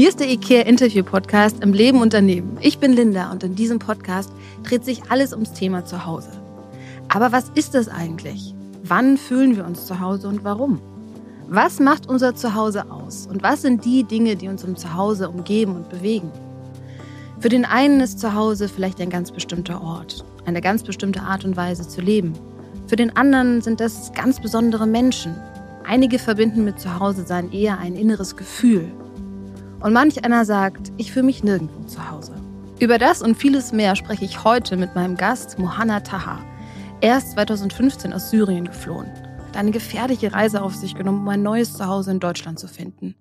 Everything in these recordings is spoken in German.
Hier ist der IKEA Interview Podcast im Leben Unternehmen. Ich bin Linda und in diesem Podcast dreht sich alles ums Thema Zuhause. Aber was ist es eigentlich? Wann fühlen wir uns zu Hause und warum? Was macht unser Zuhause aus und was sind die Dinge, die uns im Zuhause umgeben und bewegen? Für den einen ist Zuhause vielleicht ein ganz bestimmter Ort, eine ganz bestimmte Art und Weise zu leben. Für den anderen sind das ganz besondere Menschen. Einige verbinden mit Zuhause sein eher ein inneres Gefühl, und manch einer sagt, ich fühle mich nirgendwo zu Hause. Über das und vieles mehr spreche ich heute mit meinem Gast Mohanna Taha. Er ist 2015 aus Syrien geflohen, hat eine gefährliche Reise auf sich genommen, um ein neues Zuhause in Deutschland zu finden.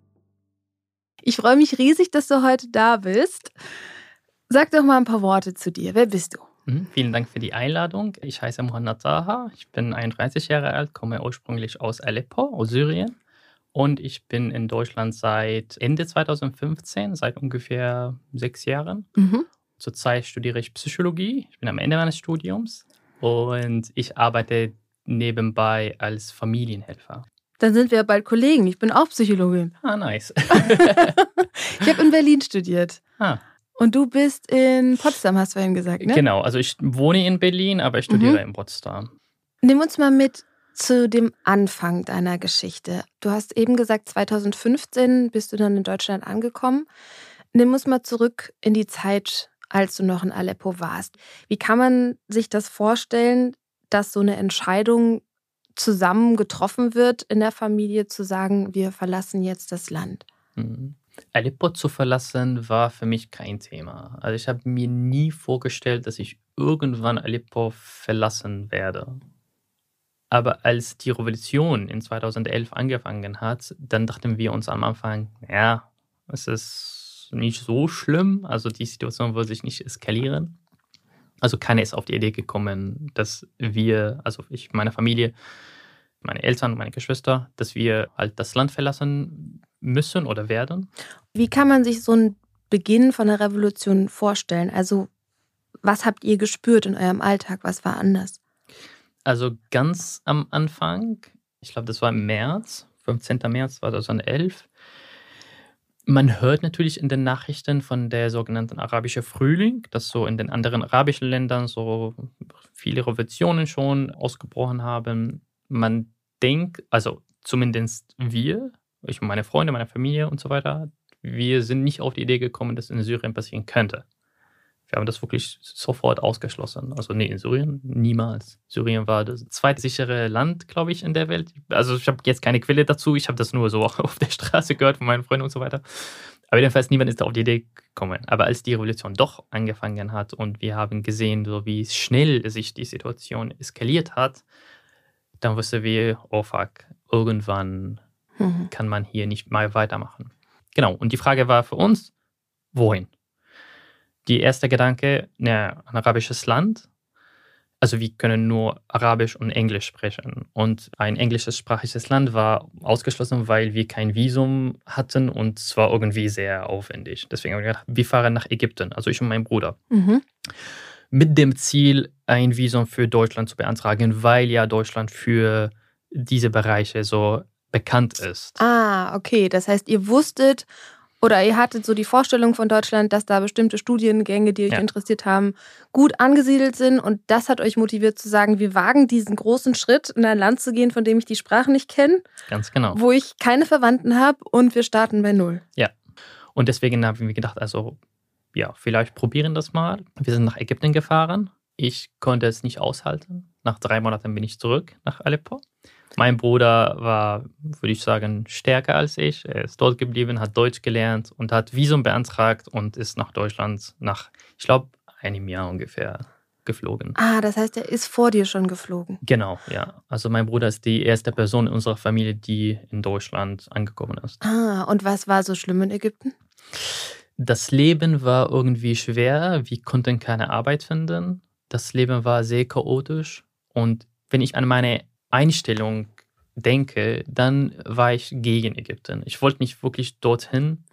Ich freue mich riesig, dass du heute da bist. Sag doch mal ein paar Worte zu dir. Wer bist du? Mhm, vielen Dank für die Einladung. Ich heiße Mohanna Taha. Ich bin 31 Jahre alt, komme ursprünglich aus Aleppo, aus Syrien und ich bin in Deutschland seit Ende 2015, seit ungefähr sechs Jahren. Mhm. Zurzeit studiere ich Psychologie. Ich bin am Ende meines Studiums und ich arbeite nebenbei als Familienhelfer. Dann sind wir bald Kollegen. Ich bin auch Psychologin. Ah, nice. ich habe in Berlin studiert. Ah. Und du bist in Potsdam, hast du vorhin gesagt, ne? Genau, also ich wohne in Berlin, aber ich studiere mhm. in Potsdam. Nimm uns mal mit zu dem Anfang deiner Geschichte. Du hast eben gesagt, 2015 bist du dann in Deutschland angekommen. Nimm uns mal zurück in die Zeit, als du noch in Aleppo warst. Wie kann man sich das vorstellen, dass so eine Entscheidung zusammen getroffen wird in der Familie, zu sagen, wir verlassen jetzt das Land? Mhm. Aleppo zu verlassen war für mich kein Thema. Also ich habe mir nie vorgestellt, dass ich irgendwann Aleppo verlassen werde. Aber als die Revolution in 2011 angefangen hat, dann dachten wir uns am Anfang, ja, es ist nicht so schlimm, also die Situation wird sich nicht eskalieren. Also keiner ist auf die Idee gekommen, dass wir, also ich, meine Familie, meine Eltern, meine Geschwister, dass wir halt das Land verlassen müssen oder werden. Wie kann man sich so einen Beginn von der Revolution vorstellen? Also was habt ihr gespürt in eurem Alltag? Was war anders? Also ganz am Anfang, ich glaube, das war im März, 15. März 2011. Man hört natürlich in den Nachrichten von der sogenannten arabischen Frühling, dass so in den anderen arabischen Ländern so viele Revolutionen schon ausgebrochen haben. Man denkt, also zumindest wir, ich meine Freunde, meine Familie und so weiter, wir sind nicht auf die Idee gekommen, dass in Syrien passieren könnte. Wir haben das wirklich sofort ausgeschlossen. Also nee, in Syrien niemals. Syrien war das zweitsichere Land, glaube ich, in der Welt. Also ich habe jetzt keine Quelle dazu. Ich habe das nur so auf der Straße gehört von meinen Freunden und so weiter. Aber jedenfalls niemand ist da auf die Idee gekommen. Aber als die Revolution doch angefangen hat und wir haben gesehen, so wie schnell sich die Situation eskaliert hat, dann wussten wir, oh fuck, irgendwann mhm. kann man hier nicht mal weitermachen. Genau. Und die Frage war für uns, wohin? Die erste Gedanke, ne, ein arabisches Land. Also wir können nur Arabisch und Englisch sprechen. Und ein englischsprachiges Land war ausgeschlossen, weil wir kein Visum hatten und es war irgendwie sehr aufwendig. Deswegen haben wir gedacht, wir fahren nach Ägypten, also ich und mein Bruder. Mhm. Mit dem Ziel, ein Visum für Deutschland zu beantragen, weil ja Deutschland für diese Bereiche so bekannt ist. Ah, okay. Das heißt, ihr wusstet, oder ihr hattet so die Vorstellung von Deutschland, dass da bestimmte Studiengänge, die euch ja. interessiert haben, gut angesiedelt sind. Und das hat euch motiviert zu sagen, wir wagen diesen großen Schritt, in ein Land zu gehen, von dem ich die Sprache nicht kenne. Ganz genau. Wo ich keine Verwandten habe und wir starten bei Null. Ja. Und deswegen haben wir gedacht, also ja, vielleicht probieren das mal. Wir sind nach Ägypten gefahren. Ich konnte es nicht aushalten. Nach drei Monaten bin ich zurück nach Aleppo. Mein Bruder war, würde ich sagen, stärker als ich. Er ist dort geblieben, hat Deutsch gelernt und hat Visum beantragt und ist nach Deutschland nach, ich glaube, einem Jahr ungefähr geflogen. Ah, das heißt, er ist vor dir schon geflogen. Genau, ja. Also mein Bruder ist die erste Person in unserer Familie, die in Deutschland angekommen ist. Ah, und was war so schlimm in Ägypten? Das Leben war irgendwie schwer. Wir konnten keine Arbeit finden. Das Leben war sehr chaotisch. Und wenn ich an meine Einstellung denke, dann war ich gegen Ägypten. Ich wollte nicht wirklich dorthin,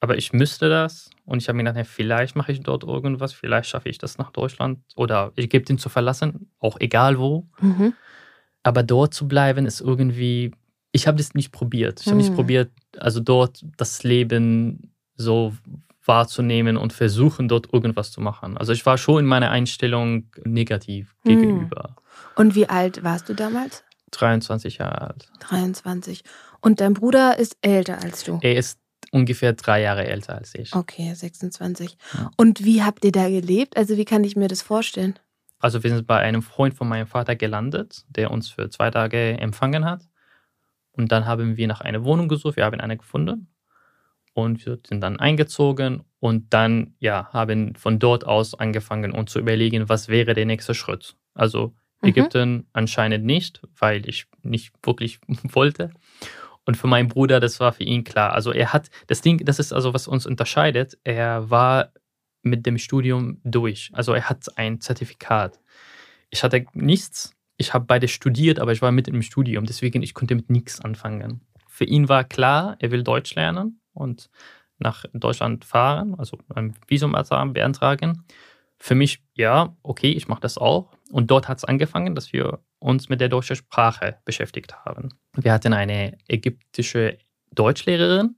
aber ich müsste das. Und ich habe mir gedacht, vielleicht mache ich dort irgendwas, vielleicht schaffe ich das nach Deutschland oder Ägypten zu verlassen, auch egal wo. Mhm. Aber dort zu bleiben ist irgendwie, ich habe das nicht probiert. Ich habe mhm. nicht probiert, also dort das Leben so wahrzunehmen und versuchen, dort irgendwas zu machen. Also ich war schon in meiner Einstellung negativ hm. gegenüber. Und wie alt warst du damals? 23 Jahre alt. 23. Und dein Bruder ist älter als du? Er ist ungefähr drei Jahre älter als ich. Okay, 26. Ja. Und wie habt ihr da gelebt? Also wie kann ich mir das vorstellen? Also wir sind bei einem Freund von meinem Vater gelandet, der uns für zwei Tage empfangen hat. Und dann haben wir nach einer Wohnung gesucht. Wir haben eine gefunden. Und wir sind dann eingezogen und dann ja, haben von dort aus angefangen, uns zu überlegen, was wäre der nächste Schritt. Also mhm. Ägypten anscheinend nicht, weil ich nicht wirklich wollte. Und für meinen Bruder, das war für ihn klar. Also er hat, das Ding, das ist also, was uns unterscheidet, er war mit dem Studium durch. Also er hat ein Zertifikat. Ich hatte nichts. Ich habe beide studiert, aber ich war mit im Studium. Deswegen, ich konnte mit nichts anfangen. Für ihn war klar, er will Deutsch lernen und nach Deutschland fahren, also ein Visum beantragen. Für mich, ja, okay, ich mache das auch. Und dort hat es angefangen, dass wir uns mit der deutschen Sprache beschäftigt haben. Wir hatten eine ägyptische Deutschlehrerin,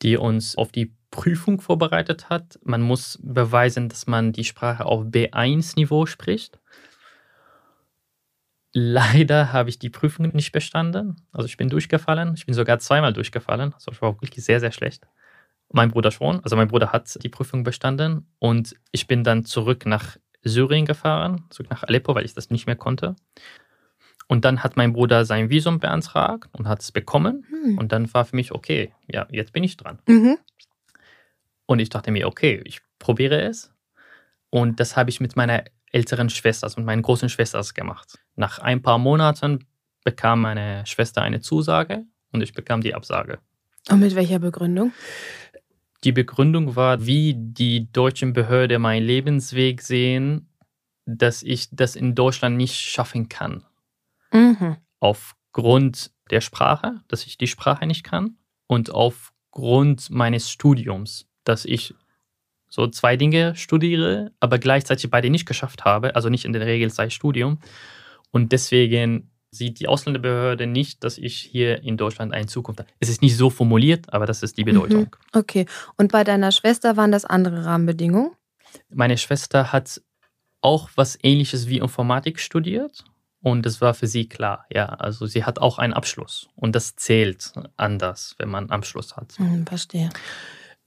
die uns auf die Prüfung vorbereitet hat. Man muss beweisen, dass man die Sprache auf B1-Niveau spricht. Leider habe ich die Prüfung nicht bestanden. Also ich bin durchgefallen. Ich bin sogar zweimal durchgefallen. Also ich war wirklich sehr, sehr schlecht. Mein Bruder schon. Also mein Bruder hat die Prüfung bestanden. Und ich bin dann zurück nach Syrien gefahren, zurück nach Aleppo, weil ich das nicht mehr konnte. Und dann hat mein Bruder sein Visum beantragt und hat es bekommen. Hm. Und dann war für mich, okay, ja, jetzt bin ich dran. Mhm. Und ich dachte mir, okay, ich probiere es. Und das habe ich mit meiner älteren Schwester, also mit meinen großen Schwestern gemacht. Nach ein paar Monaten bekam meine Schwester eine Zusage und ich bekam die Absage. Und mit welcher Begründung? Die Begründung war, wie die deutschen Behörden meinen Lebensweg sehen, dass ich das in Deutschland nicht schaffen kann. Mhm. Aufgrund der Sprache, dass ich die Sprache nicht kann und aufgrund meines Studiums, dass ich so zwei Dinge studiere, aber gleichzeitig beide nicht geschafft habe, also nicht in der Regel sei Studium. Und deswegen sieht die Ausländerbehörde nicht, dass ich hier in Deutschland eine Zukunft habe. Es ist nicht so formuliert, aber das ist die Bedeutung. Mhm. Okay. Und bei deiner Schwester waren das andere Rahmenbedingungen? Meine Schwester hat auch was Ähnliches wie Informatik studiert. Und das war für sie klar, ja. Also sie hat auch einen Abschluss. Und das zählt anders, wenn man einen Abschluss hat. Mhm, verstehe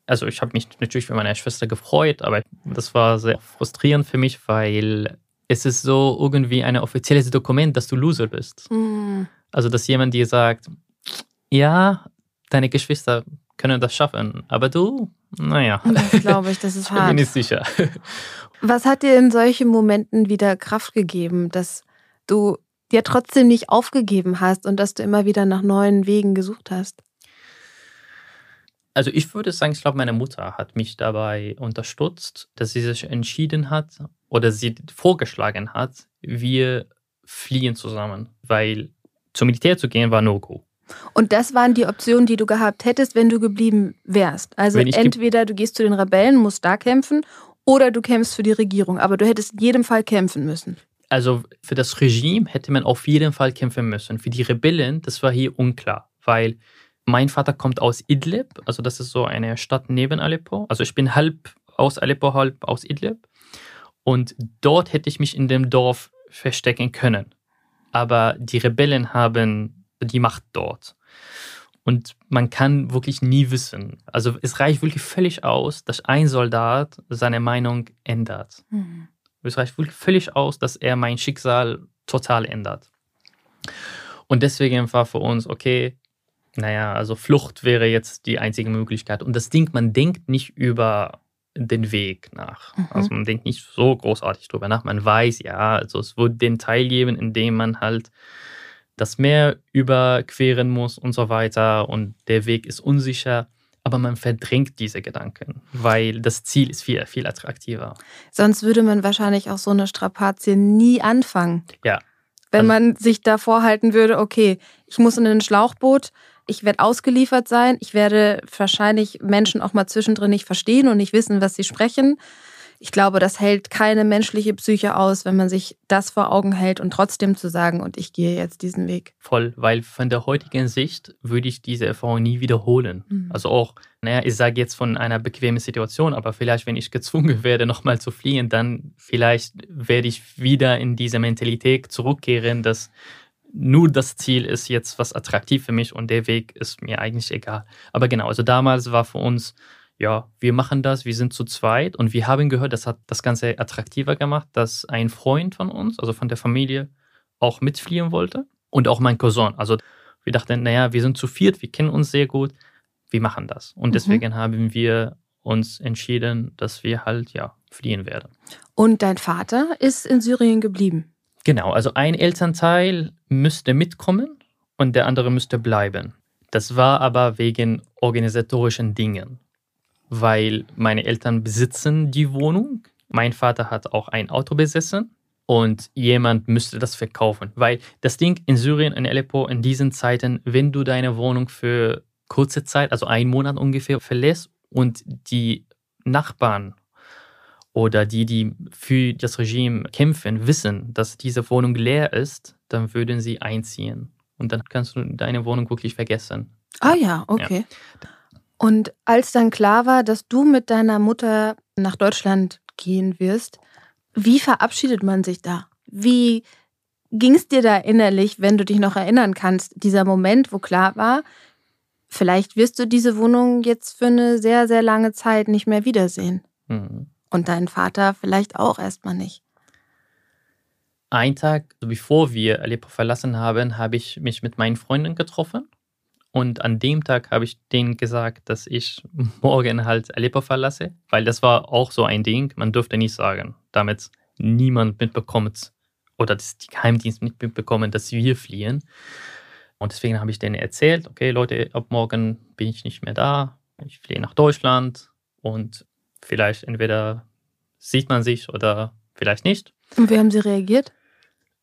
also ich habe mich natürlich für meine Schwester gefreut, aber das war sehr frustrierend für mich, weil es ist so irgendwie ein offizielles Dokument, dass du Loser bist. Mhm. Also dass jemand dir sagt, ja, deine Geschwister können das schaffen, aber du, naja. Das glaube ich, das ist hart. Ich bin nicht sicher. Was hat dir in solchen Momenten wieder Kraft gegeben, dass du dir trotzdem nicht aufgegeben hast und dass du immer wieder nach neuen Wegen gesucht hast? Also ich würde sagen, ich glaube, meine Mutter hat mich dabei unterstützt, dass sie sich entschieden hat oder sie vorgeschlagen hat, wir fliehen zusammen, weil zum Militär zu gehen war No-Go. Und das waren die Optionen, die du gehabt hättest, wenn du geblieben wärst. Also entweder du gehst zu den Rebellen, musst da kämpfen, oder du kämpfst für die Regierung. Aber du hättest in jedem Fall kämpfen müssen. Also für das Regime hätte man auf jeden Fall kämpfen müssen. Für die Rebellen, das war hier unklar, weil mein Vater kommt aus Idlib, also das ist so eine Stadt neben Aleppo. Also ich bin halb aus Aleppo, halb aus Idlib. Und dort hätte ich mich in dem Dorf verstecken können. Aber die Rebellen haben die Macht dort. Und man kann wirklich nie wissen. Also es reicht wirklich völlig aus, dass ein Soldat seine Meinung ändert. Mhm. Es reicht wirklich völlig aus, dass er mein Schicksal total ändert. Und deswegen war für uns, okay, naja, also Flucht wäre jetzt die einzige Möglichkeit. Und das Ding, man denkt nicht über den Weg nach. Mhm. Also man denkt nicht so großartig drüber nach. Man weiß, ja, also es wird den Teil geben, in dem man halt das Meer überqueren muss und so weiter und der Weg ist unsicher. Aber man verdrängt diese Gedanken, weil das Ziel ist viel, viel attraktiver. Sonst würde man wahrscheinlich auch so eine Strapazie nie anfangen. Ja. Wenn also, man sich da vorhalten würde, okay, ich muss in ein Schlauchboot, ich werde ausgeliefert sein. Ich werde wahrscheinlich Menschen auch mal zwischendrin nicht verstehen und nicht wissen, was sie sprechen. Ich glaube, das hält keine menschliche Psyche aus, wenn man sich das vor Augen hält und trotzdem zu sagen, und ich gehe jetzt diesen Weg. Voll, weil von der heutigen Sicht würde ich diese Erfahrung nie wiederholen. Mhm. Also auch, naja, ich sage jetzt von einer bequemen Situation, aber vielleicht, wenn ich gezwungen werde, nochmal zu fliehen, dann vielleicht werde ich wieder in diese Mentalität zurückkehren, dass nur das Ziel ist jetzt was attraktiv für mich und der Weg ist mir eigentlich egal. Aber genau, also damals war für uns, ja, wir machen das, wir sind zu zweit und wir haben gehört, das hat das Ganze attraktiver gemacht, dass ein Freund von uns, also von der Familie, auch mitfliehen wollte und auch mein Cousin. Also wir dachten, naja, wir sind zu viert, wir kennen uns sehr gut, wir machen das. Und mhm. deswegen haben wir uns entschieden, dass wir halt, ja, fliehen werden. Und dein Vater ist in Syrien geblieben? Genau, also ein Elternteil müsste mitkommen und der andere müsste bleiben. Das war aber wegen organisatorischen Dingen, weil meine Eltern besitzen die Wohnung. Mein Vater hat auch ein Auto besessen und jemand müsste das verkaufen. Weil das Ding in Syrien, in Aleppo, in diesen Zeiten, wenn du deine Wohnung für kurze Zeit, also einen Monat ungefähr, verlässt und die Nachbarn oder die, die für das Regime kämpfen, wissen, dass diese Wohnung leer ist, dann würden sie einziehen. Und dann kannst du deine Wohnung wirklich vergessen. Ah ja, okay. Ja. Und als dann klar war, dass du mit deiner Mutter nach Deutschland gehen wirst, wie verabschiedet man sich da? Wie ging es dir da innerlich, wenn du dich noch erinnern kannst, dieser Moment, wo klar war, vielleicht wirst du diese Wohnung jetzt für eine sehr, sehr lange Zeit nicht mehr wiedersehen? Mhm. Und dein Vater vielleicht auch erstmal nicht. Ein Tag bevor wir Aleppo verlassen haben, habe ich mich mit meinen Freunden getroffen. Und an dem Tag habe ich denen gesagt, dass ich morgen halt Aleppo verlasse, weil das war auch so ein Ding. Man dürfte nicht sagen, damit niemand mitbekommt oder dass die Geheimdienste nicht mitbekommen, dass wir fliehen. Und deswegen habe ich denen erzählt, okay Leute, ab morgen bin ich nicht mehr da. Ich fliehe nach Deutschland und Vielleicht entweder sieht man sich oder vielleicht nicht. Und wie haben Sie reagiert?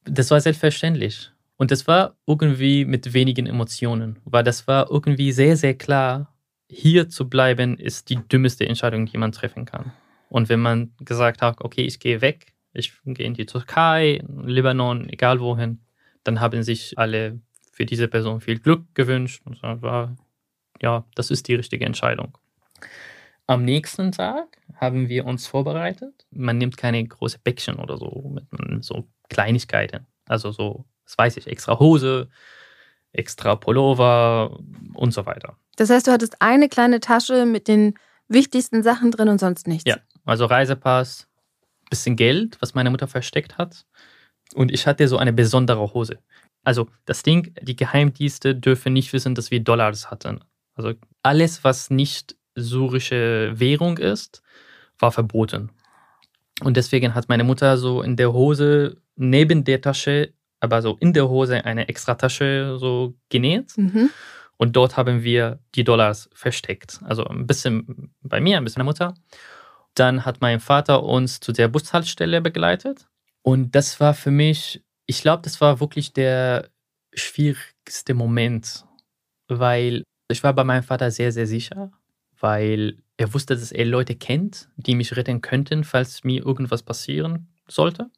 Das war selbstverständlich. Und das war irgendwie mit wenigen Emotionen, weil das war irgendwie sehr, sehr klar, hier zu bleiben ist die dümmste Entscheidung, die man treffen kann. Und wenn man gesagt hat, okay, ich gehe weg, ich gehe in die Türkei, Libanon, egal wohin, dann haben sich alle für diese Person viel Glück gewünscht. Und das war, ja, das ist die richtige Entscheidung. Am nächsten Tag haben wir uns vorbereitet. Man nimmt keine große Bäckchen oder so, mit so Kleinigkeiten. Also so, das weiß ich, extra Hose, extra Pullover und so weiter. Das heißt, du hattest eine kleine Tasche mit den wichtigsten Sachen drin und sonst nichts? Ja, also Reisepass, bisschen Geld, was meine Mutter versteckt hat. Und ich hatte so eine besondere Hose. Also das Ding, die Geheimdienste dürfen nicht wissen, dass wir Dollars hatten. Also alles, was nicht syrische Währung ist, war verboten. Und deswegen hat meine Mutter so in der Hose neben der Tasche, aber so in der Hose eine extra Tasche so genäht. Mhm. Und dort haben wir die Dollars versteckt. Also ein bisschen bei mir, ein bisschen bei der Mutter. Dann hat mein Vater uns zu der Bushaltestelle begleitet. Und das war für mich, ich glaube, das war wirklich der schwierigste Moment, weil ich war bei meinem Vater sehr, sehr sicher weil er wusste, dass er Leute kennt, die mich retten könnten, falls mir irgendwas passieren sollte.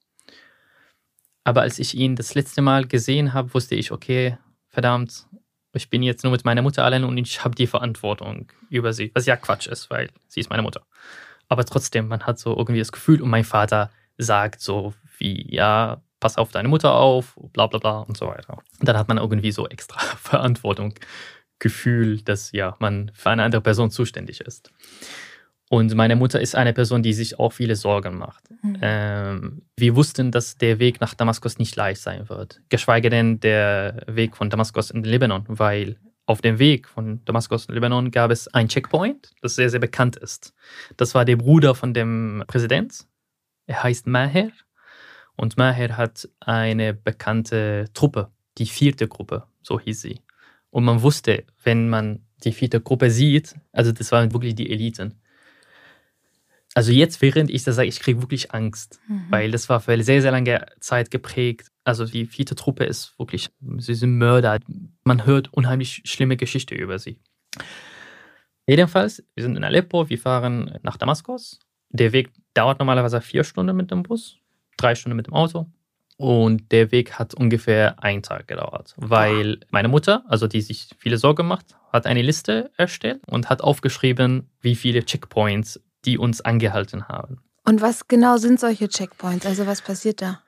Aber als ich ihn das letzte Mal gesehen habe, wusste ich, okay, verdammt, ich bin jetzt nur mit meiner Mutter allein und ich habe die Verantwortung über sie. Was ja Quatsch ist, weil sie ist meine Mutter. Aber trotzdem, man hat so irgendwie das Gefühl und mein Vater sagt so wie, ja, pass auf deine Mutter auf, bla bla bla und so weiter. Und dann hat man irgendwie so extra Verantwortung Gefühl, dass ja, man für eine andere Person zuständig ist. Und meine Mutter ist eine Person, die sich auch viele Sorgen macht. Mhm. Ähm, wir wussten, dass der Weg nach Damaskus nicht leicht sein wird. Geschweige denn der Weg von Damaskus in den Libanon, weil auf dem Weg von Damaskus in den Libanon gab es ein Checkpoint, das sehr, sehr bekannt ist. Das war der Bruder von dem Präsident. Er heißt Maher. Und Maher hat eine bekannte Truppe, die vierte Gruppe, so hieß sie. Und man wusste, wenn man die vierte Gruppe sieht, also das waren wirklich die Eliten. Also jetzt, während ich das sage, ich kriege wirklich Angst, mhm. weil das war für eine sehr, sehr lange Zeit geprägt. Also die vierte Truppe ist wirklich, sie sind Mörder. Man hört unheimlich schlimme Geschichte über sie. Jedenfalls, wir sind in Aleppo, wir fahren nach Damaskus Der Weg dauert normalerweise vier Stunden mit dem Bus, drei Stunden mit dem Auto. Und der Weg hat ungefähr einen Tag gedauert, weil meine Mutter, also die sich viele Sorgen macht, hat eine Liste erstellt und hat aufgeschrieben, wie viele Checkpoints die uns angehalten haben. Und was genau sind solche Checkpoints? Also was passiert da?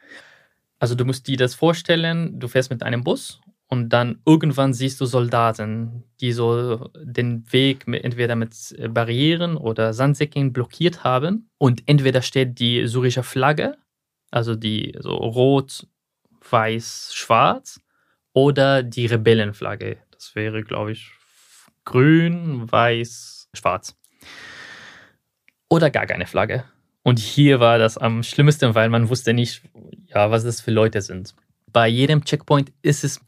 Also du musst dir das vorstellen, du fährst mit einem Bus und dann irgendwann siehst du Soldaten, die so den Weg mit, entweder mit Barrieren oder Sandsäcken blockiert haben und entweder steht die syrische Flagge, also die so rot, weiß, schwarz oder die Rebellenflagge. Das wäre, glaube ich, grün, weiß, schwarz. Oder gar keine Flagge. Und hier war das am schlimmsten, weil man wusste nicht, ja, was das für Leute sind. Bei jedem Checkpoint ist es,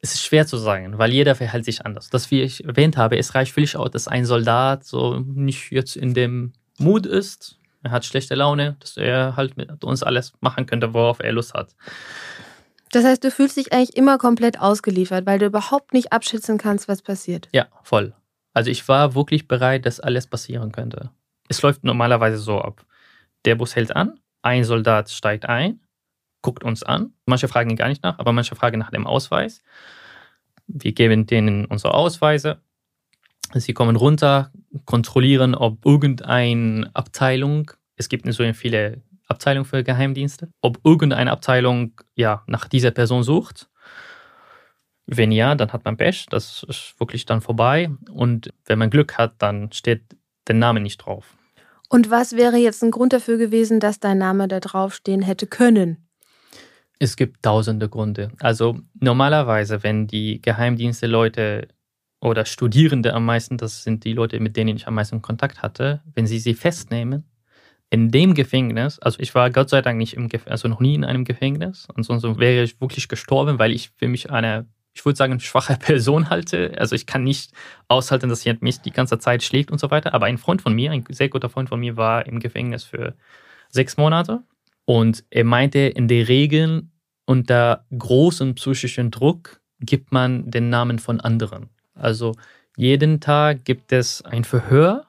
ist schwer zu sagen, weil jeder verhält sich anders. Das, wie ich erwähnt habe, es reicht völlig aus, dass ein Soldat so nicht jetzt in dem Mut ist, er hat schlechte Laune, dass er halt mit uns alles machen könnte, worauf er Lust hat. Das heißt, du fühlst dich eigentlich immer komplett ausgeliefert, weil du überhaupt nicht abschätzen kannst, was passiert. Ja, voll. Also ich war wirklich bereit, dass alles passieren könnte. Es läuft normalerweise so ab. Der Bus hält an, ein Soldat steigt ein, guckt uns an. Manche fragen ihn gar nicht nach, aber manche fragen nach dem Ausweis. Wir geben denen unsere Ausweise. Sie kommen runter, kontrollieren, ob irgendeine Abteilung, es gibt nicht so viele Abteilungen für Geheimdienste, ob irgendeine Abteilung ja nach dieser Person sucht. Wenn ja, dann hat man Pech, das ist wirklich dann vorbei. Und wenn man Glück hat, dann steht der Name nicht drauf. Und was wäre jetzt ein Grund dafür gewesen, dass dein Name da draufstehen hätte können? Es gibt tausende Gründe. Also normalerweise, wenn die Geheimdienste Leute oder Studierende am meisten, das sind die Leute, mit denen ich am meisten Kontakt hatte, wenn sie sie festnehmen, in dem Gefängnis, also ich war Gott sei Dank nicht im Gefängnis, also noch nie in einem Gefängnis, ansonsten wäre ich wirklich gestorben, weil ich für mich eine, ich würde sagen, schwache Person halte. Also ich kann nicht aushalten, dass jemand mich die ganze Zeit schlägt und so weiter. Aber ein Freund von mir, ein sehr guter Freund von mir, war im Gefängnis für sechs Monate und er meinte, in der Regel unter großem psychischen Druck gibt man den Namen von anderen. Also jeden Tag gibt es ein Verhör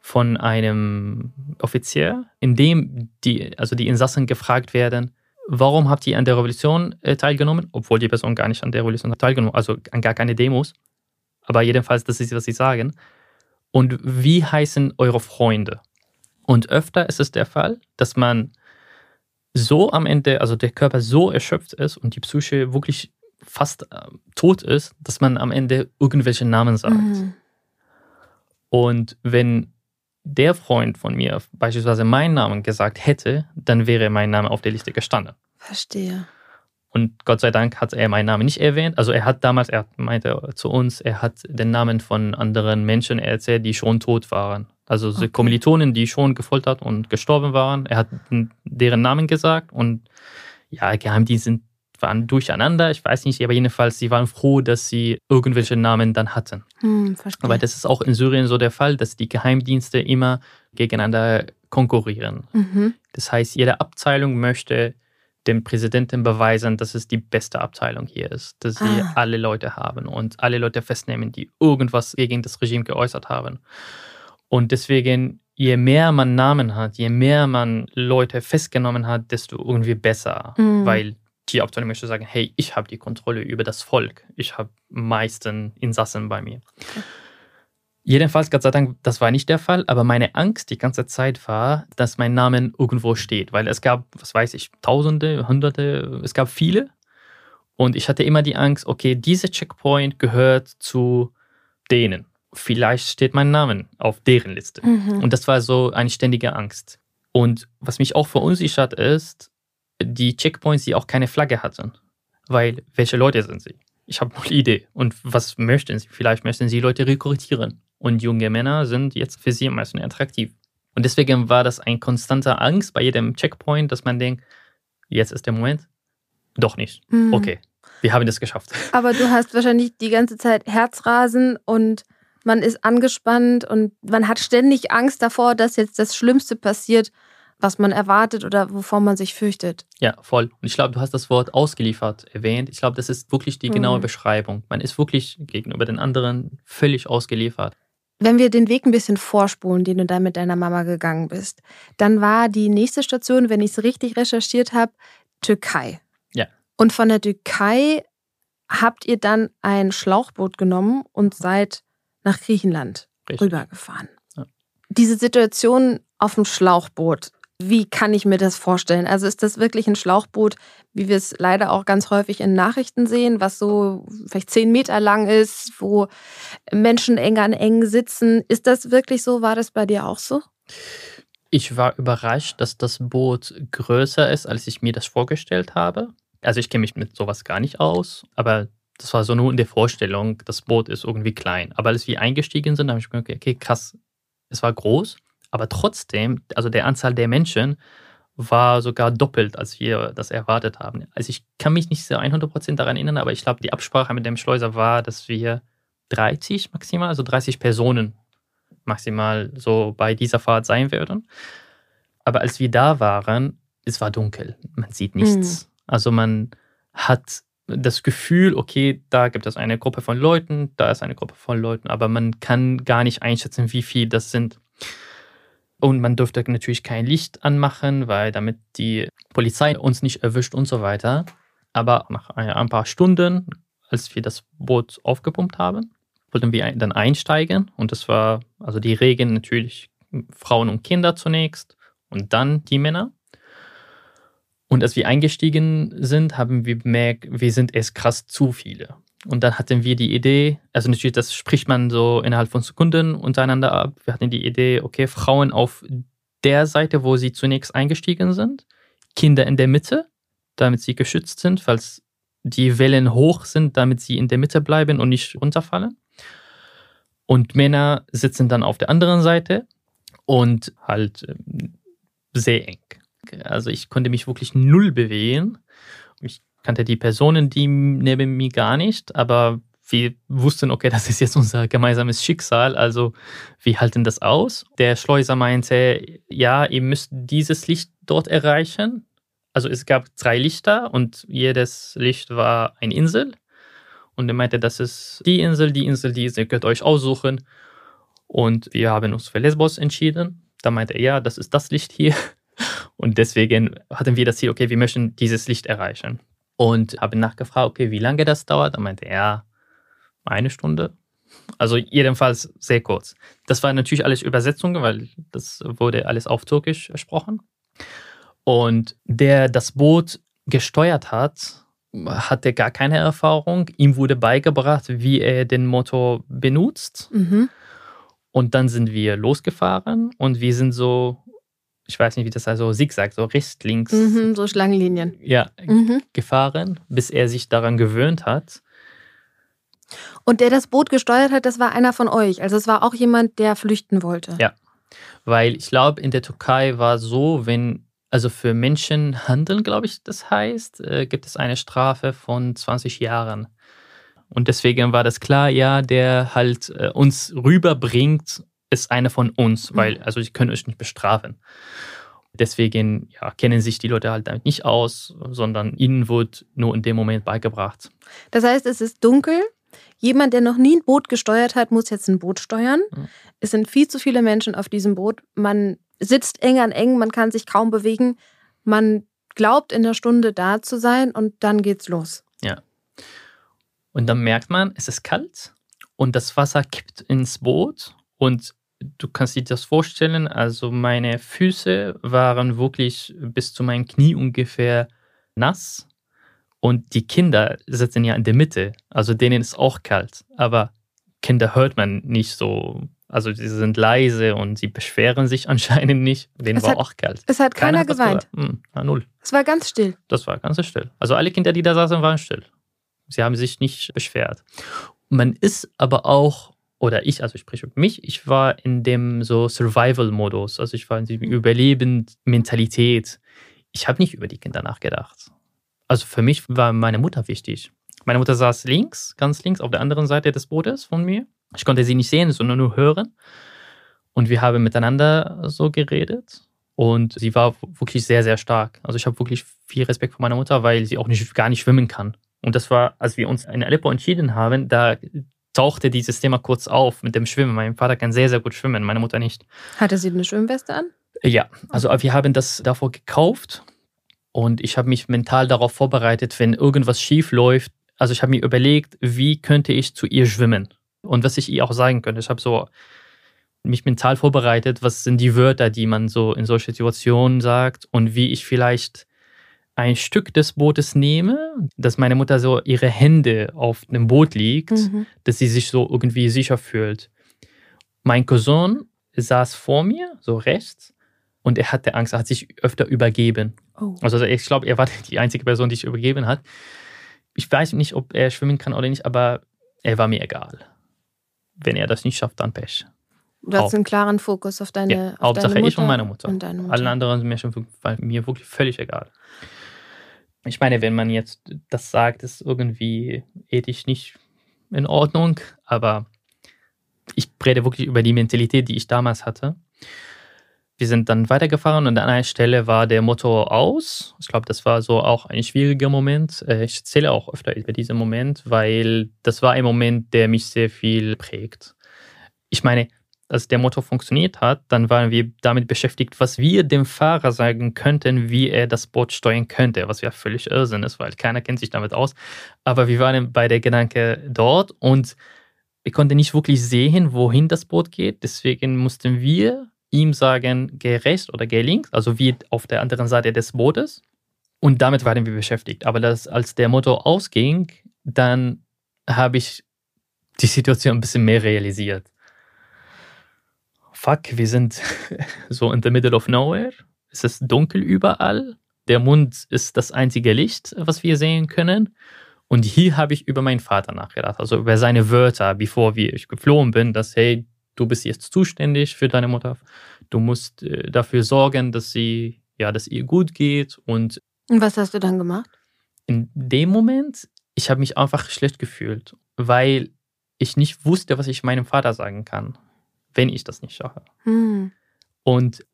von einem Offizier, in dem die, also die Insassen gefragt werden, warum habt ihr an der Revolution äh, teilgenommen, obwohl die Person gar nicht an der Revolution teilgenommen, also an gar keine Demos. Aber jedenfalls, das ist, was sie sagen. Und wie heißen eure Freunde? Und öfter ist es der Fall, dass man so am Ende, also der Körper so erschöpft ist und die Psyche wirklich fast äh, tot ist, dass man am Ende irgendwelche Namen sagt. Mhm. Und wenn der Freund von mir beispielsweise meinen Namen gesagt hätte, dann wäre mein Name auf der Liste gestanden. Verstehe. Und Gott sei Dank hat er meinen Namen nicht erwähnt. Also er hat damals, er meinte zu uns, er hat den Namen von anderen Menschen erzählt, die schon tot waren. Also okay. Kommilitonen, die schon gefoltert und gestorben waren. Er hat deren Namen gesagt und ja, Geheimdienste sind waren durcheinander. Ich weiß nicht, aber jedenfalls, sie waren froh, dass sie irgendwelche Namen dann hatten. Hm, Weil das ist auch in Syrien so der Fall, dass die Geheimdienste immer gegeneinander konkurrieren. Mhm. Das heißt, jede Abteilung möchte dem Präsidenten beweisen, dass es die beste Abteilung hier ist, dass sie ah. alle Leute haben und alle Leute festnehmen, die irgendwas gegen das Regime geäußert haben. Und deswegen, je mehr man Namen hat, je mehr man Leute festgenommen hat, desto irgendwie besser, mhm. weil die Abteilung möchte sagen, hey, ich habe die Kontrolle über das Volk. Ich habe meisten Insassen bei mir. Okay. Jedenfalls, Gott sei Dank, das war nicht der Fall, aber meine Angst die ganze Zeit war, dass mein Name irgendwo steht, weil es gab, was weiß ich, Tausende, Hunderte, es gab viele. Und ich hatte immer die Angst, okay, dieser Checkpoint gehört zu denen. Vielleicht steht mein Name auf deren Liste. Mhm. Und das war so eine ständige Angst. Und was mich auch verunsichert ist, die Checkpoints, die auch keine Flagge hatten. Weil, welche Leute sind sie? Ich habe eine Idee. Und was möchten sie? Vielleicht möchten sie Leute rekrutieren. Und junge Männer sind jetzt für sie am meisten attraktiv. Und deswegen war das ein konstanter Angst bei jedem Checkpoint, dass man denkt, jetzt ist der Moment. Doch nicht. Mhm. Okay, wir haben das geschafft. Aber du hast wahrscheinlich die ganze Zeit Herzrasen und man ist angespannt und man hat ständig Angst davor, dass jetzt das Schlimmste passiert was man erwartet oder wovor man sich fürchtet. Ja, voll. Und ich glaube, du hast das Wort ausgeliefert erwähnt. Ich glaube, das ist wirklich die genaue mhm. Beschreibung. Man ist wirklich gegenüber den anderen völlig ausgeliefert. Wenn wir den Weg ein bisschen vorspulen, den du da mit deiner Mama gegangen bist, dann war die nächste Station, wenn ich es richtig recherchiert habe, Türkei. Ja. Und von der Türkei habt ihr dann ein Schlauchboot genommen und seid nach Griechenland Richtig. rübergefahren. Ja. Diese Situation auf dem Schlauchboot, wie kann ich mir das vorstellen? Also ist das wirklich ein Schlauchboot, wie wir es leider auch ganz häufig in Nachrichten sehen, was so vielleicht zehn Meter lang ist, wo Menschen eng an eng sitzen? Ist das wirklich so? War das bei dir auch so? Ich war überrascht, dass das Boot größer ist, als ich mir das vorgestellt habe. Also ich kenne mich mit sowas gar nicht aus, aber das war so nur in der Vorstellung, das Boot ist irgendwie klein. Aber als wir eingestiegen sind, habe ich mir gedacht, okay, krass, es war groß, aber trotzdem, also der Anzahl der Menschen war sogar doppelt, als wir das erwartet haben. Also ich kann mich nicht so 100% daran erinnern, aber ich glaube, die Absprache mit dem Schleuser war, dass wir 30 maximal, also 30 Personen maximal so bei dieser Fahrt sein würden. Aber als wir da waren, es war dunkel. Man sieht nichts. Mhm. Also man hat das Gefühl, okay, da gibt es eine Gruppe von Leuten, da ist eine Gruppe von Leuten, aber man kann gar nicht einschätzen, wie viel das sind. Und man dürfte natürlich kein Licht anmachen, weil damit die Polizei uns nicht erwischt und so weiter. Aber nach ein paar Stunden, als wir das Boot aufgepumpt haben, wollten wir dann einsteigen. Und das war also die Regeln natürlich Frauen und Kinder zunächst und dann die Männer. Und als wir eingestiegen sind, haben wir bemerkt, wir sind erst krass zu viele. Und dann hatten wir die Idee, also natürlich, das spricht man so innerhalb von Sekunden untereinander ab. Wir hatten die Idee, okay, Frauen auf der Seite, wo sie zunächst eingestiegen sind, Kinder in der Mitte, damit sie geschützt sind, falls die Wellen hoch sind, damit sie in der Mitte bleiben und nicht runterfallen. Und Männer sitzen dann auf der anderen Seite und halt ähm, sehr eng. Also ich konnte mich wirklich null bewegen. Ich kannte die Personen, die neben mir gar nicht, aber wir wussten, okay, das ist jetzt unser gemeinsames Schicksal, also wir halten das aus. Der Schleuser meinte, ja, ihr müsst dieses Licht dort erreichen. Also es gab drei Lichter und jedes Licht war eine Insel. Und er meinte, das ist die Insel, die Insel, die Insel, ihr könnt euch aussuchen. Und wir haben uns für Lesbos entschieden. Da meinte er, ja, das ist das Licht hier. Und deswegen hatten wir das Ziel, okay, wir möchten dieses Licht erreichen. Und habe nachgefragt, okay, wie lange das dauert. Da meinte er, eine Stunde. Also jedenfalls sehr kurz. Das war natürlich alles Übersetzungen, weil das wurde alles auf Türkisch gesprochen. Und der das Boot gesteuert hat, hatte gar keine Erfahrung. Ihm wurde beigebracht, wie er den Motor benutzt. Mhm. Und dann sind wir losgefahren und wir sind so ich weiß nicht, wie das heißt, so Zigzag, so rechts, links. Mhm, so Schlangenlinien. Ja, mhm. gefahren, bis er sich daran gewöhnt hat. Und der das Boot gesteuert hat, das war einer von euch. Also es war auch jemand, der flüchten wollte. Ja, weil ich glaube, in der Türkei war so, wenn, also für Menschenhandel, glaube ich, das heißt, äh, gibt es eine Strafe von 20 Jahren. Und deswegen war das klar, ja, der halt äh, uns rüberbringt ist einer von uns, mhm. weil, also sie können euch nicht bestrafen. Deswegen ja, kennen sich die Leute halt damit nicht aus, sondern ihnen wird nur in dem Moment beigebracht. Das heißt, es ist dunkel. Jemand, der noch nie ein Boot gesteuert hat, muss jetzt ein Boot steuern. Mhm. Es sind viel zu viele Menschen auf diesem Boot. Man sitzt eng an eng, man kann sich kaum bewegen. Man glaubt, in der Stunde da zu sein und dann geht's los. Ja. Und dann merkt man, es ist kalt und das Wasser kippt ins Boot und du kannst dir das vorstellen, also meine Füße waren wirklich bis zu meinen Knie ungefähr nass und die Kinder sitzen ja in der Mitte, also denen ist auch kalt, aber Kinder hört man nicht so, also sie sind leise und sie beschweren sich anscheinend nicht, denen es war hat, auch kalt. Es hat keiner, keiner hat geweint. Hm, null. Es war ganz still. Das war ganz still. Also alle Kinder, die da saßen, waren still. Sie haben sich nicht beschwert. Man ist aber auch oder ich, also ich spreche für mich, ich war in dem so Survival-Modus, also ich war in diesem Überlebend-Mentalität. Ich habe nicht über die Kinder nachgedacht. Also für mich war meine Mutter wichtig. Meine Mutter saß links, ganz links, auf der anderen Seite des Bootes von mir. Ich konnte sie nicht sehen, sondern nur hören. Und wir haben miteinander so geredet. Und sie war wirklich sehr, sehr stark. Also ich habe wirklich viel Respekt vor meiner Mutter, weil sie auch nicht, gar nicht schwimmen kann. Und das war, als wir uns in Aleppo entschieden haben, da tauchte dieses Thema kurz auf mit dem Schwimmen. Mein Vater kann sehr, sehr gut schwimmen, meine Mutter nicht. Hatte sie eine Schwimmweste an? Ja, also wir haben das davor gekauft und ich habe mich mental darauf vorbereitet, wenn irgendwas schief läuft. Also ich habe mir überlegt, wie könnte ich zu ihr schwimmen und was ich ihr auch sagen könnte. Ich habe so mich mental vorbereitet, was sind die Wörter, die man so in solchen Situationen sagt und wie ich vielleicht ein Stück des Bootes nehme, dass meine Mutter so ihre Hände auf dem Boot liegt, mhm. dass sie sich so irgendwie sicher fühlt. Mein Cousin saß vor mir, so rechts, und er hatte Angst, er hat sich öfter übergeben. Oh. Also ich glaube, er war die einzige Person, die sich übergeben hat. Ich weiß nicht, ob er schwimmen kann oder nicht, aber er war mir egal. Wenn er das nicht schafft, dann Pech. Du hast einen klaren Fokus auf deine, ja, auf Hauptsache deine ich und meine Mutter. Und Mutter. Alle anderen sind mir, schon, mir wirklich völlig egal ich meine, wenn man jetzt das sagt, ist irgendwie ethisch nicht in Ordnung, aber ich rede wirklich über die Mentalität, die ich damals hatte. Wir sind dann weitergefahren und an einer Stelle war der Motor aus. Ich glaube, das war so auch ein schwieriger Moment. Äh, ich erzähle auch öfter über diesen Moment, weil das war ein Moment, der mich sehr viel prägt. Ich meine, als der Motor funktioniert hat, dann waren wir damit beschäftigt, was wir dem Fahrer sagen könnten, wie er das Boot steuern könnte, was ja völlig Irrsinn ist, weil keiner kennt sich damit aus. Aber wir waren bei der Gedanke dort und wir konnten nicht wirklich sehen, wohin das Boot geht. Deswegen mussten wir ihm sagen, geh rechts oder geh links, also wie auf der anderen Seite des Bootes. Und damit waren wir beschäftigt. Aber das, als der Motor ausging, dann habe ich die Situation ein bisschen mehr realisiert fuck, wir sind so in the middle of nowhere. Es ist dunkel überall. Der Mond ist das einzige Licht, was wir sehen können. Und hier habe ich über meinen Vater nachgedacht, also über seine Wörter, bevor ich geflohen bin, dass, hey, du bist jetzt zuständig für deine Mutter. Du musst äh, dafür sorgen, dass sie, ja, dass ihr gut geht. Und, und was hast du dann gemacht? In dem Moment, ich habe mich einfach schlecht gefühlt, weil ich nicht wusste, was ich meinem Vater sagen kann wenn ich das nicht schaffe. Hm. Und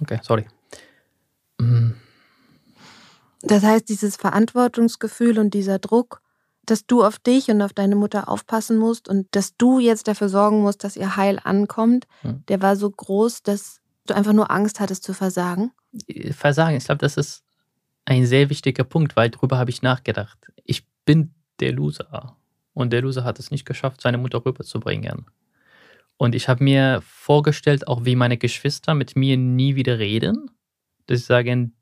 okay, sorry. Hm. Das heißt, dieses Verantwortungsgefühl und dieser Druck, dass du auf dich und auf deine Mutter aufpassen musst und dass du jetzt dafür sorgen musst, dass ihr Heil ankommt, hm. der war so groß, dass du einfach nur Angst hattest zu versagen? Versagen, ich glaube, das ist ein sehr wichtiger Punkt, weil darüber habe ich nachgedacht. Ich bin der Loser. Und der Loser hat es nicht geschafft, seine Mutter rüberzubringen. Und ich habe mir vorgestellt, auch wie meine Geschwister mit mir nie wieder reden. Dass sie sagen,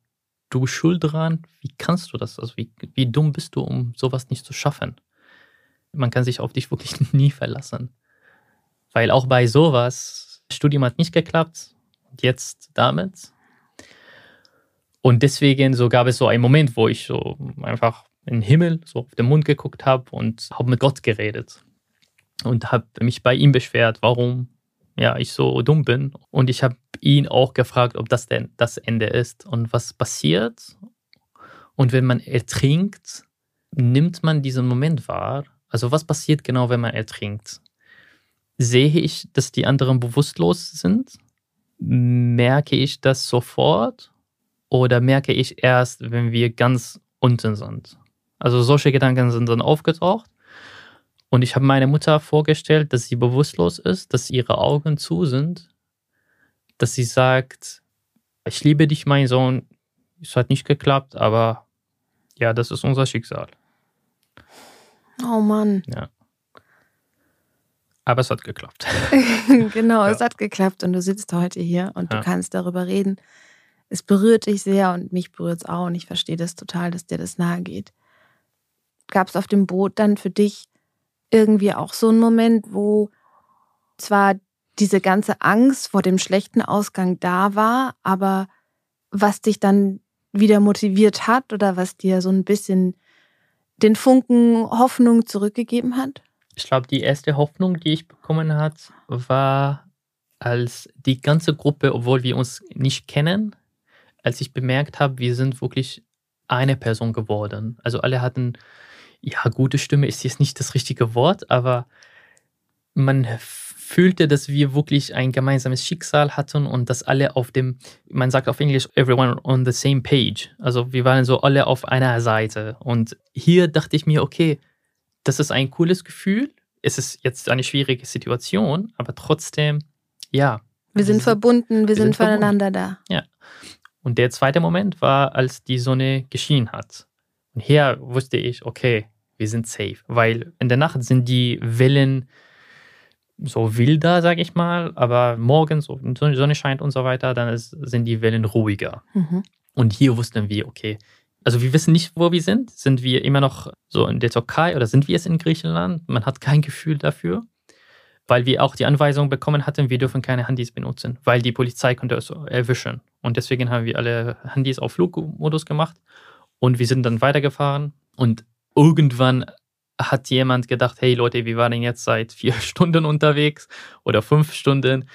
du schuld dran, wie kannst du das? Also wie, wie dumm bist du, um sowas nicht zu schaffen? Man kann sich auf dich wirklich nie verlassen. Weil auch bei sowas, Studium hat nicht geklappt, jetzt damit. Und deswegen so gab es so einen Moment, wo ich so einfach in den Himmel, so auf den Mund geguckt habe und habe mit Gott geredet. Und habe mich bei ihm beschwert, warum ja, ich so dumm bin. Und ich habe ihn auch gefragt, ob das denn das Ende ist und was passiert. Und wenn man ertrinkt, nimmt man diesen Moment wahr. Also was passiert genau, wenn man ertrinkt? Sehe ich, dass die anderen bewusstlos sind? Merke ich das sofort? Oder merke ich erst, wenn wir ganz unten sind? Also solche Gedanken sind dann aufgetaucht. Und ich habe meine Mutter vorgestellt, dass sie bewusstlos ist, dass ihre Augen zu sind, dass sie sagt, ich liebe dich, mein Sohn. Es hat nicht geklappt, aber ja, das ist unser Schicksal. Oh Mann. Ja. Aber es hat geklappt. genau, ja. es hat geklappt und du sitzt heute hier und ja. du kannst darüber reden. Es berührt dich sehr und mich berührt es auch und ich verstehe das total, dass dir das nahe geht gab es auf dem Boot dann für dich irgendwie auch so einen Moment, wo zwar diese ganze Angst vor dem schlechten Ausgang da war, aber was dich dann wieder motiviert hat oder was dir so ein bisschen den Funken Hoffnung zurückgegeben hat? Ich glaube, die erste Hoffnung, die ich bekommen hat, war, als die ganze Gruppe, obwohl wir uns nicht kennen, als ich bemerkt habe, wir sind wirklich eine Person geworden. Also alle hatten ja, gute Stimme ist jetzt nicht das richtige Wort, aber man fühlte, dass wir wirklich ein gemeinsames Schicksal hatten und dass alle auf dem, man sagt auf Englisch, everyone on the same page. Also wir waren so alle auf einer Seite. Und hier dachte ich mir, okay, das ist ein cooles Gefühl. Es ist jetzt eine schwierige Situation, aber trotzdem, ja. Wir sind verbunden, wir, wir sind, sind voneinander da. Ja. Und der zweite Moment war, als die Sonne geschienen hat. Und hier wusste ich, okay, wir sind safe. Weil in der Nacht sind die Wellen so wilder, sag ich mal, aber morgens, so die Sonne scheint und so weiter, dann ist, sind die Wellen ruhiger. Mhm. Und hier wussten wir, okay, also wir wissen nicht, wo wir sind. Sind wir immer noch so in der Türkei oder sind wir es in Griechenland? Man hat kein Gefühl dafür, weil wir auch die Anweisung bekommen hatten, wir dürfen keine Handys benutzen, weil die Polizei könnte es erwischen. Und deswegen haben wir alle Handys auf Flugmodus gemacht und wir sind dann weitergefahren und irgendwann hat jemand gedacht, hey Leute, wir waren jetzt seit vier Stunden unterwegs oder fünf Stunden.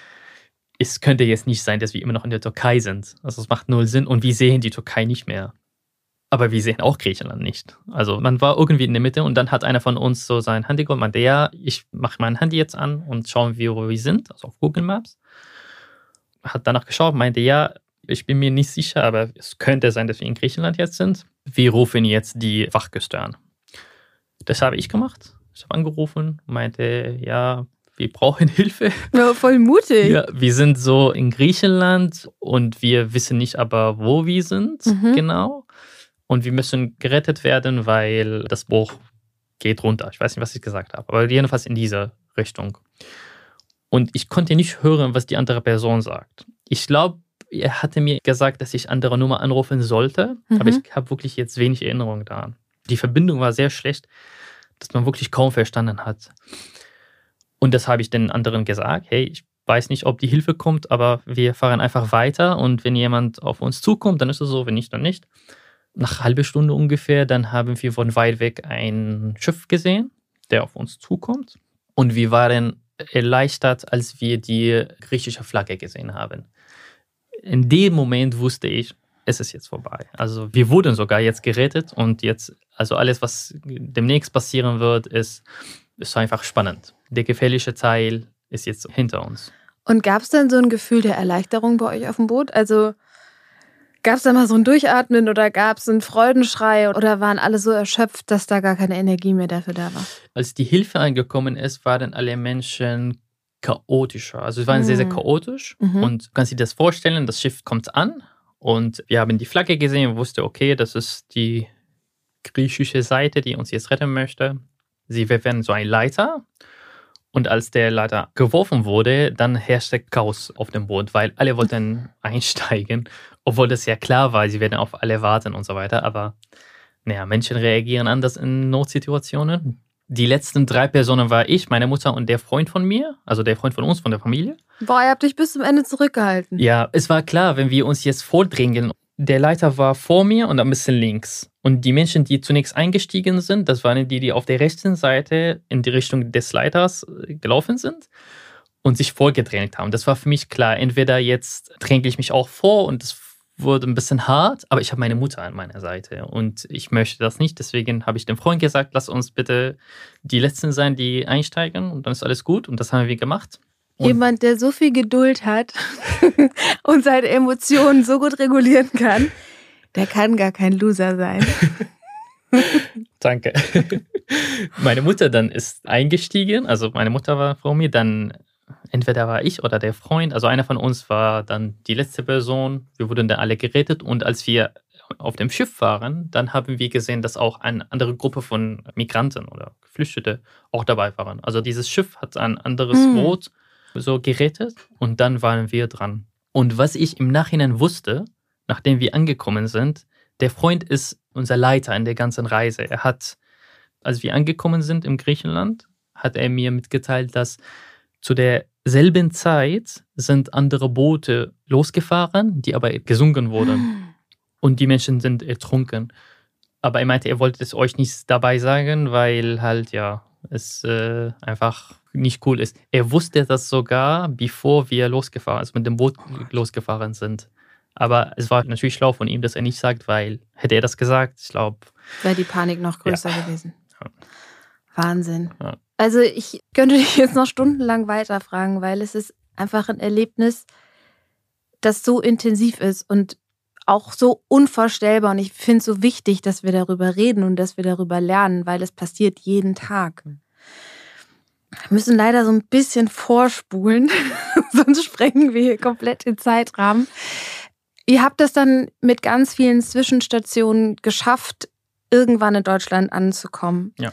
Es könnte jetzt nicht sein, dass wir immer noch in der Türkei sind. Also es macht null Sinn und wir sehen die Türkei nicht mehr. Aber wir sehen auch Griechenland nicht. Also man war irgendwie in der Mitte und dann hat einer von uns so sein Handy geholt, meinte, ja, ich mache mein Handy jetzt an und schauen wir, wo wir sind, also auf Google Maps. Hat danach geschaut, meinte, ja, ich bin mir nicht sicher, aber es könnte sein, dass wir in Griechenland jetzt sind. Wir rufen jetzt die Wachküste an. Das habe ich gemacht. Ich habe angerufen, meinte, ja, wir brauchen Hilfe. Ja, voll mutig. Ja, wir sind so in Griechenland und wir wissen nicht aber, wo wir sind mhm. genau. Und wir müssen gerettet werden, weil das Buch geht runter. Ich weiß nicht, was ich gesagt habe, aber jedenfalls in diese Richtung. Und ich konnte nicht hören, was die andere Person sagt. Ich glaube, er hatte mir gesagt, dass ich andere Nummer anrufen sollte, mhm. aber ich habe wirklich jetzt wenig Erinnerung daran. Die Verbindung war sehr schlecht, dass man wirklich kaum verstanden hat. Und das habe ich den anderen gesagt. Hey, ich weiß nicht, ob die Hilfe kommt, aber wir fahren einfach weiter und wenn jemand auf uns zukommt, dann ist es so, wenn nicht, dann nicht. Nach einer halben Stunde ungefähr, dann haben wir von weit weg ein Schiff gesehen, der auf uns zukommt. Und wir waren erleichtert, als wir die griechische Flagge gesehen haben. In dem Moment wusste ich, es ist jetzt vorbei. Also wir wurden sogar jetzt gerettet und jetzt, also alles, was demnächst passieren wird, ist, ist einfach spannend. Der gefährliche Teil ist jetzt hinter uns. Und gab es dann so ein Gefühl der Erleichterung bei euch auf dem Boot? Also gab es da mal so ein Durchatmen oder gab es einen Freudenschrei oder waren alle so erschöpft, dass da gar keine Energie mehr dafür da war? Als die Hilfe angekommen ist, waren alle Menschen chaotischer. Also es waren mhm. sehr, sehr mhm. chaotisch. Mhm. Und du kannst dir das vorstellen, das Schiff kommt an und wir haben die Flagge gesehen und wussten, okay, das ist die griechische Seite, die uns jetzt retten möchte. Sie werfen so einen Leiter. Und als der Leiter geworfen wurde, dann herrschte Chaos auf dem Boot, weil alle wollten einsteigen, obwohl das ja klar war, sie werden auf alle warten und so weiter. Aber naja, Menschen reagieren anders in Notsituationen. Die letzten drei Personen war ich, meine Mutter und der Freund von mir, also der Freund von uns, von der Familie. Boah, ihr habt dich bis zum Ende zurückgehalten. Ja, es war klar, wenn wir uns jetzt vordringen. Der Leiter war vor mir und ein bisschen links. Und die Menschen, die zunächst eingestiegen sind, das waren die, die auf der rechten Seite in die Richtung des Leiters äh, gelaufen sind und sich vorgedrängt haben. Das war für mich klar. Entweder jetzt dränge ich mich auch vor und das wurde ein bisschen hart, aber ich habe meine Mutter an meiner Seite und ich möchte das nicht. Deswegen habe ich dem Freund gesagt, lass uns bitte die Letzten sein, die einsteigen und dann ist alles gut. Und das haben wir gemacht. Und Jemand, der so viel Geduld hat und seine Emotionen so gut regulieren kann, der kann gar kein Loser sein. Danke. Meine Mutter dann ist eingestiegen, also meine Mutter war vor mir, dann entweder war ich oder der Freund, also einer von uns war dann die letzte Person. Wir wurden dann alle gerettet und als wir auf dem Schiff waren, dann haben wir gesehen, dass auch eine andere Gruppe von Migranten oder Geflüchtete auch dabei waren. Also dieses Schiff hat ein anderes mhm. Boot so gerettet und dann waren wir dran. Und was ich im Nachhinein wusste, nachdem wir angekommen sind, der Freund ist unser Leiter in der ganzen Reise. Er hat, als wir angekommen sind im Griechenland, hat er mir mitgeteilt, dass zu derselben Zeit sind andere Boote losgefahren, die aber gesunken wurden. Und die Menschen sind ertrunken. Aber er meinte, er wollte es euch nicht dabei sagen, weil halt ja, es äh, einfach nicht cool ist. Er wusste das sogar, bevor wir losgefahren, also mit dem Boot losgefahren sind. Aber es war natürlich schlau von ihm, dass er nicht sagt, weil hätte er das gesagt, ich glaube. Wäre die Panik noch größer ja. gewesen. Ja. Wahnsinn. Ja. Also ich könnte dich jetzt noch stundenlang weiterfragen, weil es ist einfach ein Erlebnis, das so intensiv ist und auch so unvorstellbar und ich finde es so wichtig, dass wir darüber reden und dass wir darüber lernen, weil es passiert jeden Tag. Wir müssen leider so ein bisschen vorspulen, sonst sprengen wir hier komplett den Zeitrahmen. Ihr habt es dann mit ganz vielen Zwischenstationen geschafft, irgendwann in Deutschland anzukommen. Ja.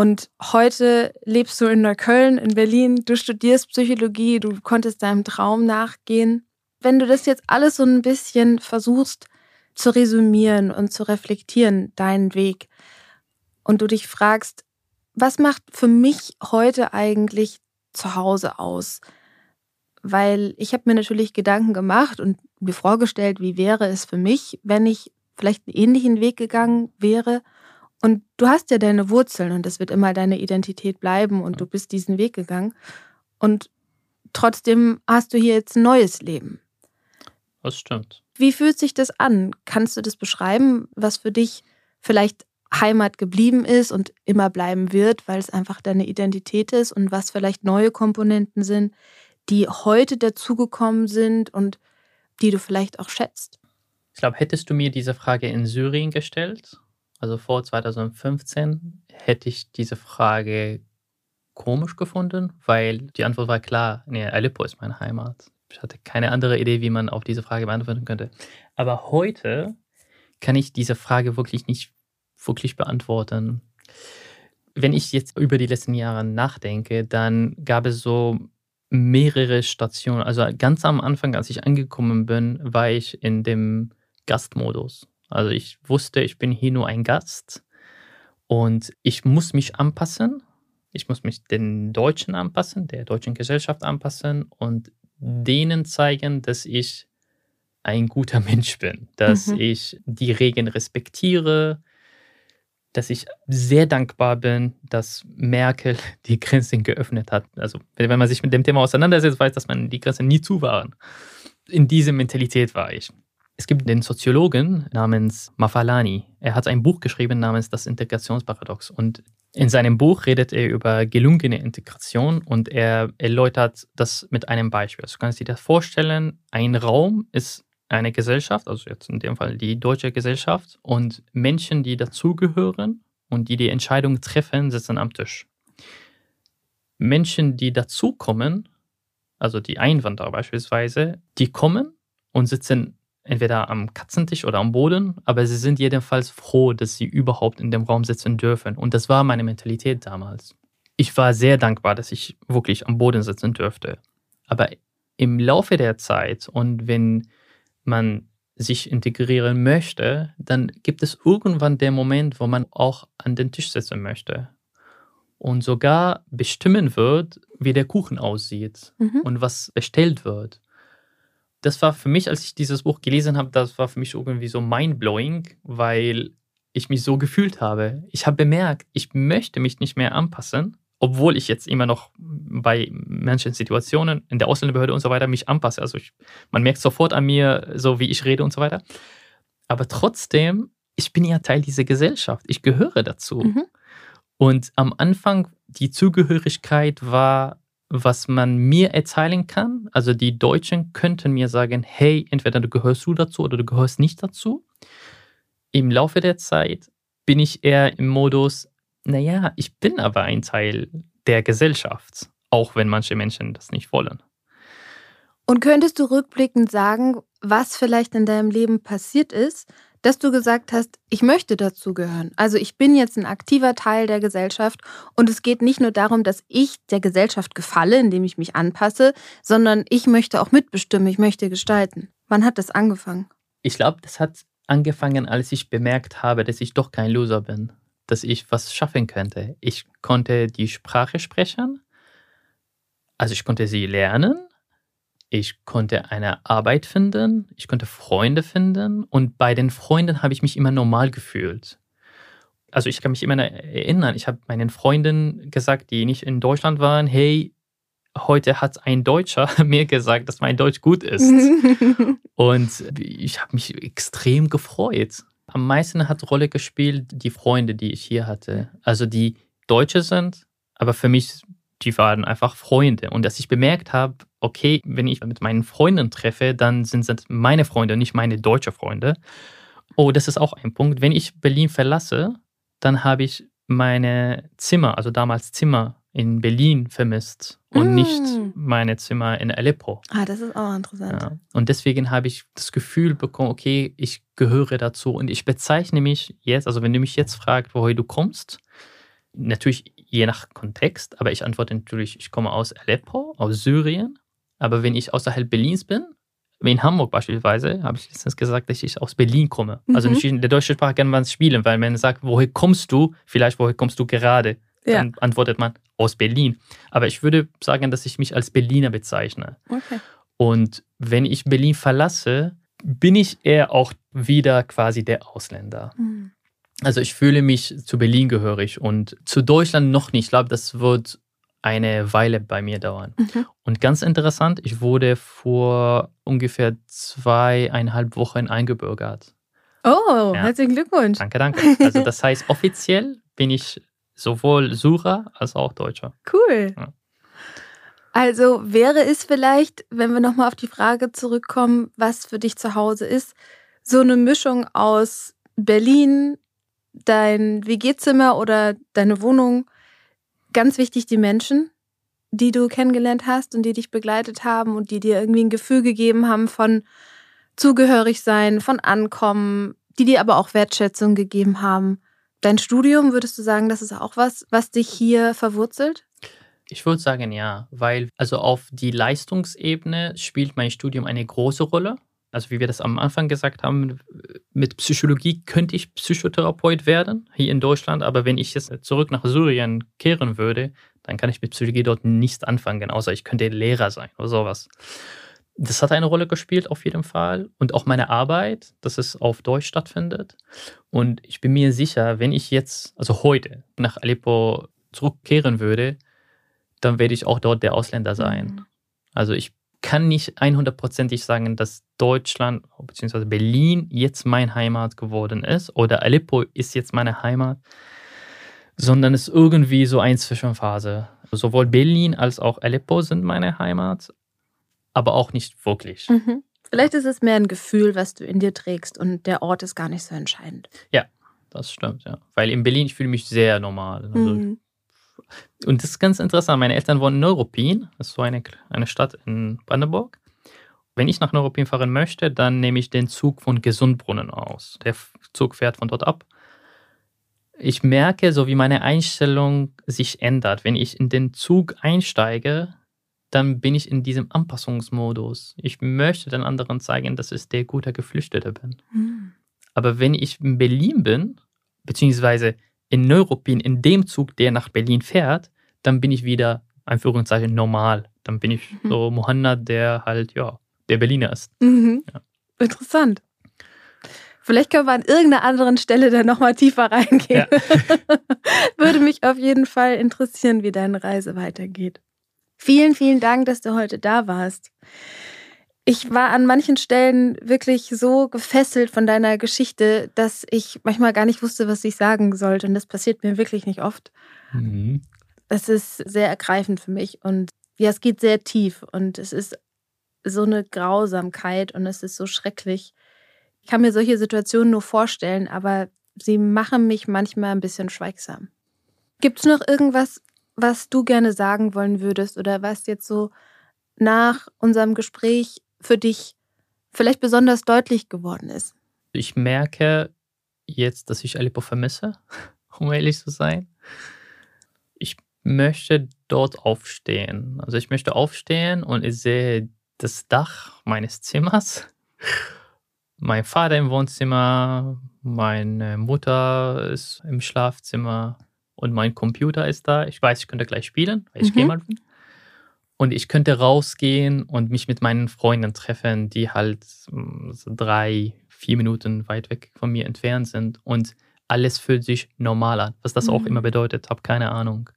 Und heute lebst du in Neukölln, in Berlin, du studierst Psychologie, du konntest deinem Traum nachgehen. Wenn du das jetzt alles so ein bisschen versuchst zu resümieren und zu reflektieren, deinen Weg, und du dich fragst, was macht für mich heute eigentlich zu Hause aus? Weil ich habe mir natürlich Gedanken gemacht und mir vorgestellt, wie wäre es für mich, wenn ich vielleicht einen ähnlichen Weg gegangen wäre. Und du hast ja deine Wurzeln und das wird immer deine Identität bleiben und du bist diesen Weg gegangen. Und trotzdem hast du hier jetzt ein neues Leben. Das stimmt. Wie fühlt sich das an? Kannst du das beschreiben, was für dich vielleicht Heimat geblieben ist und immer bleiben wird, weil es einfach deine Identität ist und was vielleicht neue Komponenten sind, die heute dazugekommen sind und die du vielleicht auch schätzt? Ich glaube, hättest du mir diese Frage in Syrien gestellt, also vor 2015, hätte ich diese Frage komisch gefunden, weil die Antwort war klar, nee, Aleppo ist meine Heimat. Ich hatte keine andere Idee, wie man auf diese Frage beantworten könnte. Aber heute kann ich diese Frage wirklich nicht wirklich beantworten. Wenn ich jetzt über die letzten Jahre nachdenke, dann gab es so mehrere Stationen. Also ganz am Anfang, als ich angekommen bin, war ich in dem Gastmodus. Also ich wusste, ich bin hier nur ein Gast und ich muss mich anpassen. Ich muss mich den Deutschen anpassen, der deutschen Gesellschaft anpassen und denen zeigen, dass ich ein guter Mensch bin, dass mhm. ich die Regeln respektiere, dass ich sehr dankbar bin, dass Merkel die Grenzen geöffnet hat. Also wenn man sich mit dem Thema auseinandersetzt, weiß, dass man die Grenzen nie zu waren. In diese Mentalität war ich. Es gibt den Soziologen namens Mafalani. Er hat ein Buch geschrieben namens Das Integrationsparadox. Und in seinem Buch redet er über gelungene Integration und er erläutert das mit einem Beispiel. Also du kannst dir das vorstellen, ein Raum ist eine Gesellschaft, also jetzt in dem Fall die deutsche Gesellschaft, und Menschen, die dazugehören und die die Entscheidung treffen, sitzen am Tisch. Menschen, die dazukommen, also die Einwanderer beispielsweise, die kommen und sitzen entweder am Katzentisch oder am Boden, aber sie sind jedenfalls froh, dass sie überhaupt in dem Raum sitzen dürfen. Und das war meine Mentalität damals. Ich war sehr dankbar, dass ich wirklich am Boden sitzen dürfte. Aber im Laufe der Zeit und wenn man sich integrieren möchte, dann gibt es irgendwann den Moment, wo man auch an den Tisch sitzen möchte und sogar bestimmen wird, wie der Kuchen aussieht mhm. und was bestellt wird. Das war für mich, als ich dieses Buch gelesen habe, das war für mich irgendwie so mindblowing, weil ich mich so gefühlt habe. Ich habe bemerkt, ich möchte mich nicht mehr anpassen, obwohl ich jetzt immer noch bei manchen Situationen in der Ausländerbehörde und so weiter mich anpasse. Also ich, man merkt sofort an mir, so wie ich rede und so weiter. Aber trotzdem, ich bin ja Teil dieser Gesellschaft. Ich gehöre dazu. Mhm. Und am Anfang, die Zugehörigkeit war, was man mir erzählen kann. Also die Deutschen könnten mir sagen, hey, entweder du gehörst du dazu oder du gehörst nicht dazu. Im Laufe der Zeit bin ich eher im Modus, naja, ich bin aber ein Teil der Gesellschaft, auch wenn manche Menschen das nicht wollen. Und könntest du rückblickend sagen, was vielleicht in deinem Leben passiert ist, dass du gesagt hast, ich möchte dazugehören. Also ich bin jetzt ein aktiver Teil der Gesellschaft und es geht nicht nur darum, dass ich der Gesellschaft gefalle, indem ich mich anpasse, sondern ich möchte auch mitbestimmen, ich möchte gestalten. Wann hat das angefangen? Ich glaube, das hat angefangen, als ich bemerkt habe, dass ich doch kein Loser bin dass ich was schaffen könnte. Ich konnte die Sprache sprechen, also ich konnte sie lernen, ich konnte eine Arbeit finden, ich konnte Freunde finden und bei den Freunden habe ich mich immer normal gefühlt. Also ich kann mich immer erinnern, ich habe meinen Freunden gesagt, die nicht in Deutschland waren, hey, heute hat ein Deutscher mir gesagt, dass mein Deutsch gut ist. und ich habe mich extrem gefreut am meisten hat Rolle gespielt die Freunde, die ich hier hatte. Also die Deutsche sind, aber für mich die waren einfach Freunde. Und dass ich bemerkt habe, okay, wenn ich mit meinen Freunden treffe, dann sind es meine Freunde, nicht meine deutschen Freunde. Oh, das ist auch ein Punkt. Wenn ich Berlin verlasse, dann habe ich meine Zimmer, also damals Zimmer in Berlin vermisst und mm. nicht meine Zimmer in Aleppo. Ah, das ist auch interessant. Ja. Und deswegen habe ich das Gefühl bekommen, okay, ich gehöre dazu und ich bezeichne mich jetzt, also wenn du mich jetzt fragst, woher du kommst, natürlich je nach Kontext, aber ich antworte natürlich, ich komme aus Aleppo, aus Syrien, aber wenn ich außerhalb Berlins bin, wie in Hamburg beispielsweise, habe ich letztens gesagt, dass ich aus Berlin komme. Also mhm. Also in der deutschen Sprache kann man es spielen, weil man sagt, woher kommst du? Vielleicht, woher kommst du gerade? Dann ja. antwortet man aus Berlin. Aber ich würde sagen, dass ich mich als Berliner bezeichne. Okay. Und wenn ich Berlin verlasse, bin ich eher auch wieder quasi der Ausländer. Mhm. Also ich fühle mich zu Berlin gehörig und zu Deutschland noch nicht. Ich glaube, das wird eine Weile bei mir dauern. Mhm. Und ganz interessant, ich wurde vor ungefähr zweieinhalb Wochen eingebürgert. Oh, ja. herzlichen Glückwunsch. Danke, danke. Also das heißt, offiziell bin ich sowohl Surer als auch Deutscher. Cool. Ja. Also wäre es vielleicht, wenn wir nochmal auf die Frage zurückkommen, was für dich zu Hause ist, so eine Mischung aus Berlin, dein WG-Zimmer oder deine Wohnung, ganz wichtig die Menschen, die du kennengelernt hast und die dich begleitet haben und die dir irgendwie ein Gefühl gegeben haben von zugehörig sein, von Ankommen, die dir aber auch Wertschätzung gegeben haben. Dein Studium, würdest du sagen, das ist auch was, was dich hier verwurzelt? Ich würde sagen ja, weil also auf die Leistungsebene spielt mein Studium eine große Rolle. Also wie wir das am Anfang gesagt haben, mit Psychologie könnte ich Psychotherapeut werden hier in Deutschland, aber wenn ich jetzt zurück nach Syrien kehren würde, dann kann ich mit Psychologie dort nichts anfangen, außer ich könnte Lehrer sein oder sowas. Das hat eine Rolle gespielt auf jeden Fall und auch meine Arbeit, dass es auf Deutsch stattfindet. Und ich bin mir sicher, wenn ich jetzt, also heute nach Aleppo zurückkehren würde, dann werde ich auch dort der Ausländer sein. Mhm. Also ich kann nicht 100%ig sagen, dass Deutschland bzw. Berlin jetzt mein Heimat geworden ist oder Aleppo ist jetzt meine Heimat, sondern es ist irgendwie so eine Zwischenphase. Sowohl Berlin als auch Aleppo sind meine Heimat, aber auch nicht wirklich. Mhm. Vielleicht ist es mehr ein Gefühl, was du in dir trägst und der Ort ist gar nicht so entscheidend. Ja, das stimmt, ja. Weil in Berlin, ich fühle mich sehr normal. Also mhm. Und das ist ganz interessant. Meine Eltern wohnen in Neuruppin, das ist so eine, eine Stadt in Brandenburg. Wenn ich nach Neuruppin fahren möchte, dann nehme ich den Zug von Gesundbrunnen aus. Der Zug fährt von dort ab. Ich merke, so wie meine Einstellung sich ändert. Wenn ich in den Zug einsteige, dann bin ich in diesem Anpassungsmodus. Ich möchte den anderen zeigen, dass ich der gute Geflüchtete bin. Mhm. Aber wenn ich in Berlin bin, beziehungsweise in Neuruppin, in dem Zug, der nach Berlin fährt, dann bin ich wieder, Anführungszeichen, normal. Dann bin ich mhm. so Mohammed, der halt, ja, der Berliner ist. Mhm. Ja. Interessant. Vielleicht können wir an irgendeiner anderen Stelle da nochmal tiefer reingehen. Ja. Würde mich auf jeden Fall interessieren, wie deine Reise weitergeht. Vielen, vielen Dank, dass du heute da warst. Ich war an manchen Stellen wirklich so gefesselt von deiner Geschichte, dass ich manchmal gar nicht wusste, was ich sagen sollte. Und das passiert mir wirklich nicht oft. Mhm. Das ist sehr ergreifend für mich. Und ja, es geht sehr tief. Und es ist so eine Grausamkeit und es ist so schrecklich. Ich kann mir solche Situationen nur vorstellen, aber sie machen mich manchmal ein bisschen schweigsam. Gibt es noch irgendwas, was du gerne sagen wollen würdest oder was jetzt so nach unserem Gespräch für dich vielleicht besonders deutlich geworden ist? Ich merke jetzt, dass ich Aleppo vermisse, um ehrlich zu sein. Ich möchte dort aufstehen. Also ich möchte aufstehen und ich sehe das Dach meines Zimmers, mein Vater im Wohnzimmer, meine Mutter ist im Schlafzimmer und mein Computer ist da. Ich weiß, ich könnte gleich spielen, weil ich mhm. gehe mal. Und ich könnte rausgehen und mich mit meinen Freunden treffen, die halt mm, so drei, vier Minuten weit weg von mir entfernt sind. Und alles fühlt sich normal an. Was das mhm. auch immer bedeutet, habe keine Ahnung.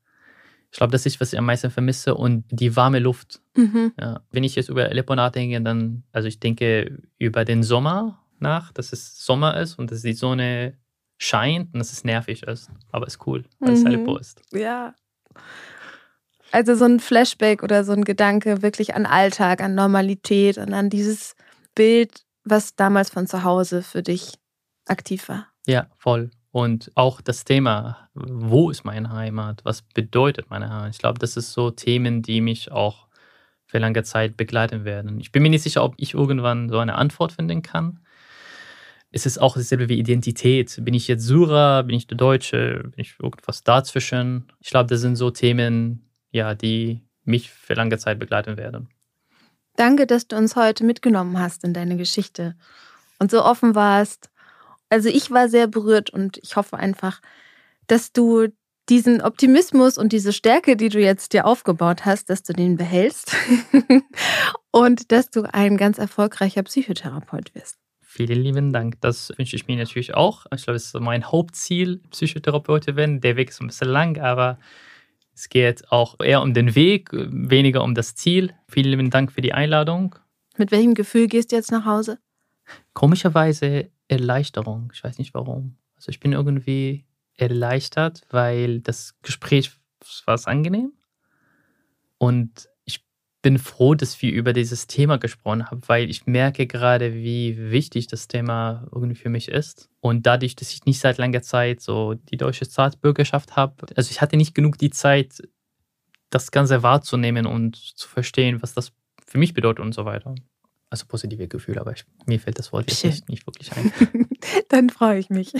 Ich glaube, das ist, was ich am meisten vermisse und die warme Luft. Mhm. Ja. Wenn ich jetzt über Aleppo nachdenke, dann, also ich denke über den Sommer nach, dass es Sommer ist und dass die Sonne scheint und dass es nervig ist. Aber es ist cool, weil mhm. es Aleppo ist. Ja. Also so ein Flashback oder so ein Gedanke wirklich an Alltag, an Normalität und an dieses Bild, was damals von zu Hause für dich aktiv war. Ja, voll. Und auch das Thema, wo ist meine Heimat? Was bedeutet meine Heimat? Ich glaube, das ist so Themen, die mich auch für lange Zeit begleiten werden. Ich bin mir nicht sicher, ob ich irgendwann so eine Antwort finden kann. Es ist auch dasselbe wie Identität. Bin ich jetzt Sura? Bin ich der Deutsche? Bin ich irgendwas dazwischen? Ich glaube, das sind so Themen, ja, die mich für lange Zeit begleiten werden. Danke, dass du uns heute mitgenommen hast in deine Geschichte und so offen warst also ich war sehr berührt und ich hoffe einfach, dass du diesen Optimismus und diese Stärke, die du jetzt dir aufgebaut hast, dass du den behältst und dass du ein ganz erfolgreicher Psychotherapeut wirst. Vielen lieben Dank. Das wünsche ich mir natürlich auch. Ich glaube, es ist mein Hauptziel, Psychotherapeut zu werden. Der Weg ist ein bisschen lang, aber es geht auch eher um den Weg, weniger um das Ziel. Vielen lieben Dank für die Einladung. Mit welchem Gefühl gehst du jetzt nach Hause? Komischerweise Erleichterung. Ich weiß nicht warum. Also ich bin irgendwie erleichtert, weil das Gespräch war angenehm. Und bin froh, dass wir über dieses Thema gesprochen haben, weil ich merke gerade, wie wichtig das Thema irgendwie für mich ist. Und dadurch, dass ich nicht seit langer Zeit so die deutsche Staatsbürgerschaft habe, also ich hatte nicht genug die Zeit, das Ganze wahrzunehmen und zu verstehen, was das für mich bedeutet und so weiter. Also positive Gefühle, aber ich, mir fällt das Wort jetzt nicht, nicht wirklich ein. Dann freue ich mich.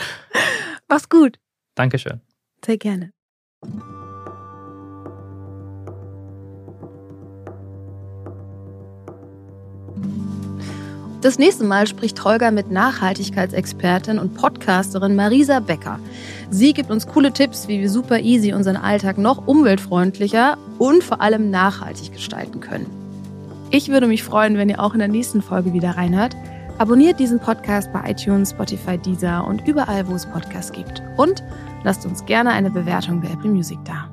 Mach's gut. Dankeschön. Sehr gerne. Das nächste Mal spricht Holger mit Nachhaltigkeitsexpertin und Podcasterin Marisa Becker. Sie gibt uns coole Tipps, wie wir super easy unseren Alltag noch umweltfreundlicher und vor allem nachhaltig gestalten können. Ich würde mich freuen, wenn ihr auch in der nächsten Folge wieder reinhört. Abonniert diesen Podcast bei iTunes, Spotify, Deezer und überall, wo es Podcasts gibt. Und lasst uns gerne eine Bewertung bei Apple Music da.